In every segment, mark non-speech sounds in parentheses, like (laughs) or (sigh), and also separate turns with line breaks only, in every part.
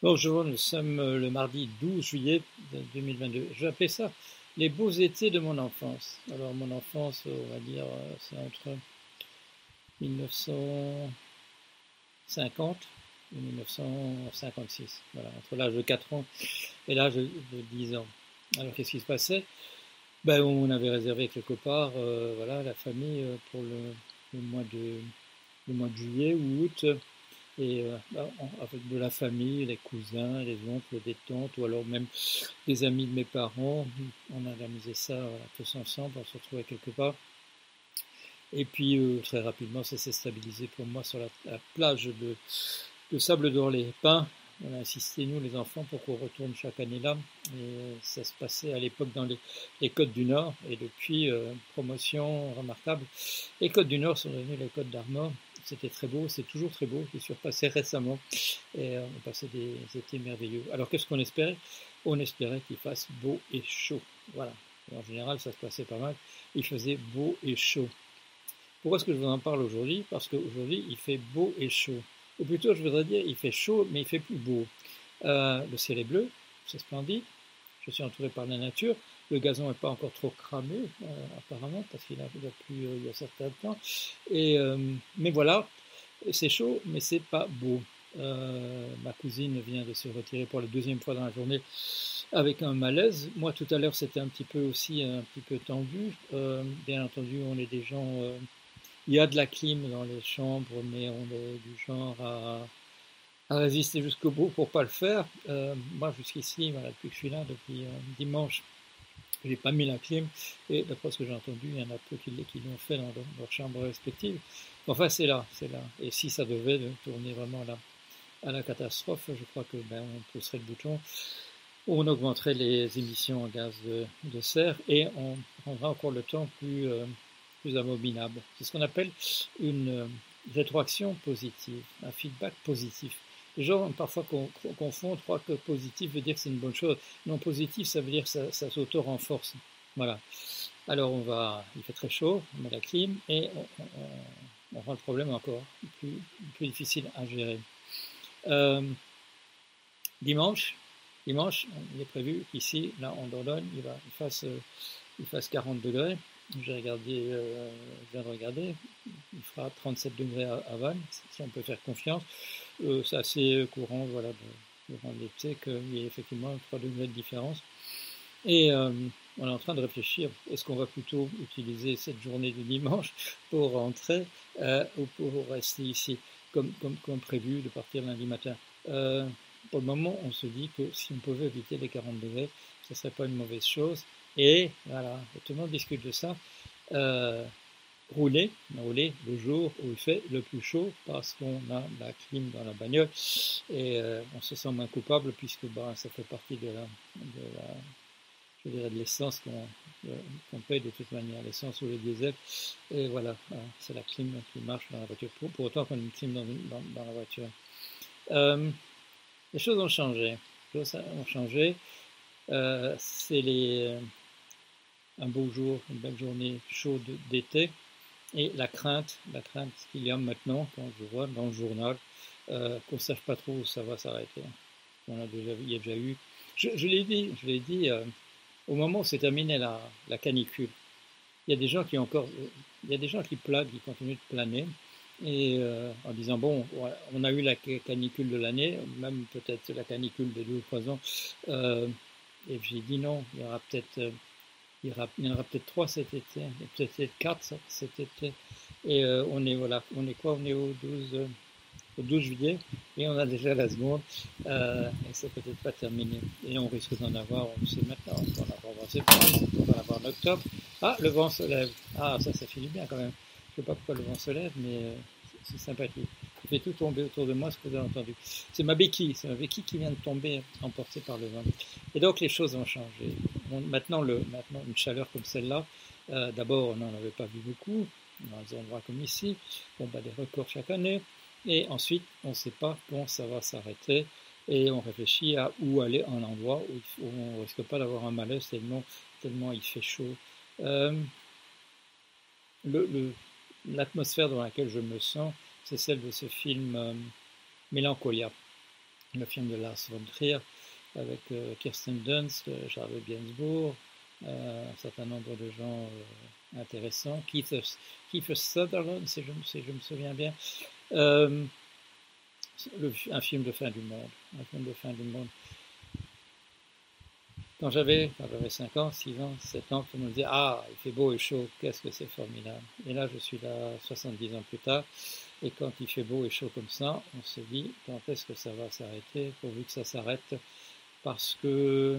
Bonjour, nous sommes euh, le mardi 12 juillet 2022. Je vais appeler ça les beaux étés de mon enfance. Alors mon enfance, on va dire, euh, c'est entre 1950 et 1956. Voilà, entre l'âge de 4 ans et l'âge de 10 ans. Alors qu'est-ce qui se passait? Ben, On avait réservé quelque part euh, voilà, la famille pour le, mois de, le mois de juillet ou août et euh, bah, avec de la famille, les cousins, les oncles, des tantes, ou alors même des amis de mes parents. On a organisé ça tous ensemble, on se retrouvait quelque part. Et puis euh, très rapidement, ça s'est stabilisé pour moi sur la, plage de, Sable d'Or les Pins. On a insisté, nous les enfants, pour qu'on retourne chaque année là. Et ça se passait à l'époque dans les, les, Côtes du Nord. Et depuis, euh, promotion remarquable. Les Côtes du Nord sont devenues les Côtes d'Armor. C'était très beau, c'est toujours très beau. J'y suis repassé récemment et euh, on passait des étés merveilleux. Alors qu'est-ce qu'on espérait? On espérait qu'il fasse beau et chaud. Voilà. en général, ça se passait pas mal. Il faisait beau et chaud. Pourquoi est-ce que je vous en parle aujourd'hui? Parce qu'aujourd'hui, il fait beau et chaud. Ou plutôt, je voudrais dire, il fait chaud, mais il fait plus beau. Euh, le ciel est bleu, c'est splendide. Je suis entouré par la nature. Le gazon n'est pas encore trop cramé, euh, apparemment, parce qu'il a, a plu euh, il y a certain temps. Euh, mais voilà, c'est chaud, mais c'est pas beau. ma cousine vient de se retirer pour la deuxième fois dans la journée avec un malaise. Moi, tout à l'heure, c'était un petit peu aussi un petit peu tendu. bien entendu, on est des gens. il y a de la clim dans les chambres, mais on est du genre à, à résister jusqu'au bout pour pas le faire. moi, jusqu'ici, voilà, depuis que je suis là, depuis dimanche, je n'ai pas mis la clim, et d'après ce que j'ai entendu, il y en a peu qui, l'ont fait dans leur, chambre respective. Enfin, c'est là, c'est là. Et si ça devait tourner vraiment là, à la catastrophe, je crois que ben, on pousserait le bouton, on augmenterait les émissions en gaz de, serre et on rendra encore le temps plus, euh, plus abominable. C'est ce qu'on appelle une euh, rétroaction positive, un feedback positif. Les gens parfois confondent, croient que positif veut dire que c'est une bonne chose. Non, positif, ça veut dire que ça, ça s'auto-renforce. Voilà. Alors on va, il fait très chaud, on met la clim et on, rend le problème encore plus, difficile à gérer. Euh, dimanche, dimanche, il est prévu qu'ici, là en Dordogne, il, va, il, fasse, il fasse 40 degrés. J'ai regardé, euh, je viens de regarder, il fera 37 degrés à, Vannes, si on peut faire confiance. Euh, c'est assez courant, voilà, durant l'été, qu'il y ait effectivement 3 degrés de différence. Et euh, on est en train de réfléchir, est-ce qu'on va plutôt utiliser cette journée du dimanche pour rentrer ou pour rester ici, comme, comme, comme, prévu, de partir lundi matin? Pour le moment, on se dit que si on pouvait éviter les 40 degrés, ce ne serait pas une mauvaise chose. Et voilà, tout le monde discute de ça. Euh, rouler, rouler le jour où il fait le plus chaud parce qu'on a la clim dans la bagnole et euh, on se sent moins coupable puisque bah, ça fait partie de la, je dirais de l'essence qu'on paye de toute manière, l'essence ou le diesel. Et voilà, hein, c'est la clim qui marche dans la voiture, pour, autant qu'on ait une clim dans, dans, la voiture. Euh, les choses ont changé. Les choses ont changé. Euh, c'est les un beau jour, une belle journée chaude d'été, et la crainte, la crainte qu'il y a maintenant, quand je vois dans le journal, euh, qu'on ne sache pas trop où ça va s'arrêter. On a déjà il y a déjà eu, je, l'ai dit, je l'ai dit, euh, au moment où s'est terminée la, la, canicule, il y a des gens qui encore, il y a des gens qui planent, qui continuent de planer, et euh, en disant bon, on a eu la canicule de l'année, même peut-être la canicule de deux ou trois ans, et j'ai dit non, il y aura peut-être il y, en aura peut-être trois cet été, peut-être quatre cet été. Et euh, on est voilà, on est quoi? On est au 12, au 12 juillet et on a déjà la seconde euh, et c'est peut-être pas terminé. Et on risque d'en avoir, on sait maintenant, on va en avoir en septembre, on va en avoir en octobre. Ah, le vent se lève. Ah, ça, ça finit bien quand même. Je sais pas pourquoi le vent se lève, mais euh, c'est sympathique. Il fait tout tomber autour de moi, ce que vous avez entendu. C'est ma béquille, c'est ma béquille qui vient de tomber, emportée par le vent. Et donc les choses ont changé. Maintenant, une chaleur comme celle-là, euh, d'abord, on n'en avait pas vu beaucoup, dans des endroits comme ici, on bat des records chaque année, et ensuite, on ne sait pas quand ça va s'arrêter, et on réfléchit à où aller, un endroit où, on ne risque pas d'avoir un malaise tellement, tellement il fait chaud. Euh, l'atmosphère dans laquelle je me sens, c'est celle de ce film euh, Mélancolia. le film de Lars von Trier avec Kirsten Dunst, Charles Gainsbourg, un certain nombre de gens intéressants, Keith, Keith Sutherland, si je, me souviens bien. Euh, un film de fin du monde. Un film de fin du monde. Quand j'avais, quand j'avais 5 ans, 6 ans, 7 ans, tout le monde disait Ah, il fait beau et chaud, qu'est-ce que c'est formidable. Et là, je suis là 70 ans plus tard, et quand il fait beau et chaud comme ça, on se dit Quand est-ce que ça va s'arrêter Pourvu que ça s'arrête, parce que.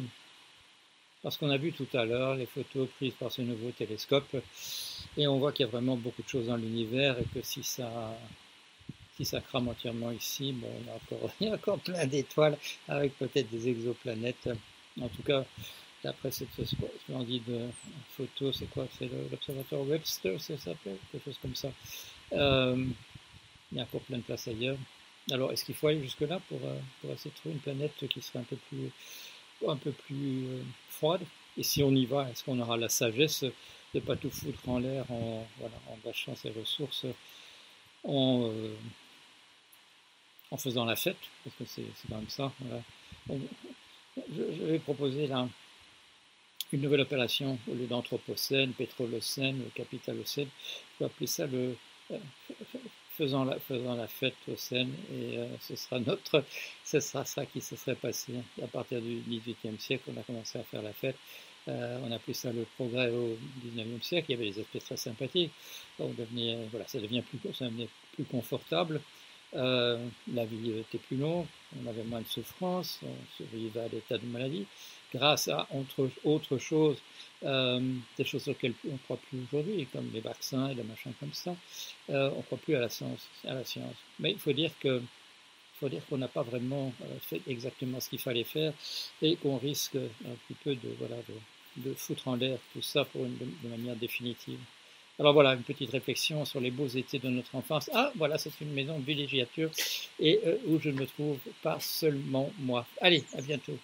Parce qu'on a vu tout à l'heure les photos prises par ce nouveau télescope, et on voit qu'il y a vraiment beaucoup de choses dans l'univers, et que si ça, si ça crame entièrement ici, bon, il y a encore, (laughs) plein d'étoiles avec peut-être des exoplanètes. En tout cas, d'après cette splendide photo, c'est quoi? C'est l'observatoire Webster, ça s'appelle? Quelque chose comme ça. Euh, il y a encore plein de places ailleurs. Alors, est-ce qu'il faut aller jusque-là pour, euh, pour, essayer de trouver une planète qui serait un peu plus, euh, froide? Et si on y va, est-ce qu'on aura la sagesse de ne pas tout foutre en l'air en, gâchant ses ressources en, en faisant la fête? Parce que c'est quand même ça. Je, vais proposer une nouvelle appellation au lieu d'anthropocène, pétrolocène, capitalocène. Je vais appeler ça le faisant la, la fête au Seine et euh, ce sera notre, ce sera ça qui se serait passé à partir du XVIIIe siècle. On a commencé à faire la fête. Euh, on a appelé ça le progrès au XIXe siècle. Il y avait des aspects très sympathiques. On devenait, voilà, ça devient plus, ça devenait plus confortable. Euh, la vie était plus longue, on avait moins de souffrance, on survivait à l'état de maladie, grâce à autre, autre chose, euh, des choses auxquelles on ne croit plus aujourd'hui, comme les vaccins et les machins comme ça. Euh, on ne croit plus à la science. À la science. Mais il faut dire que faut dire qu'on n'a pas vraiment fait exactement ce qu'il fallait faire et qu'on risque un petit peu de, voilà, de, de foutre en l'air tout ça pour une, de manière définitive. Alors voilà, une petite réflexion sur les beaux étés de notre enfance. Ah, voilà, c'est une maison de villégiature et euh, où je ne me trouve pas seulement moi. Allez, à bientôt.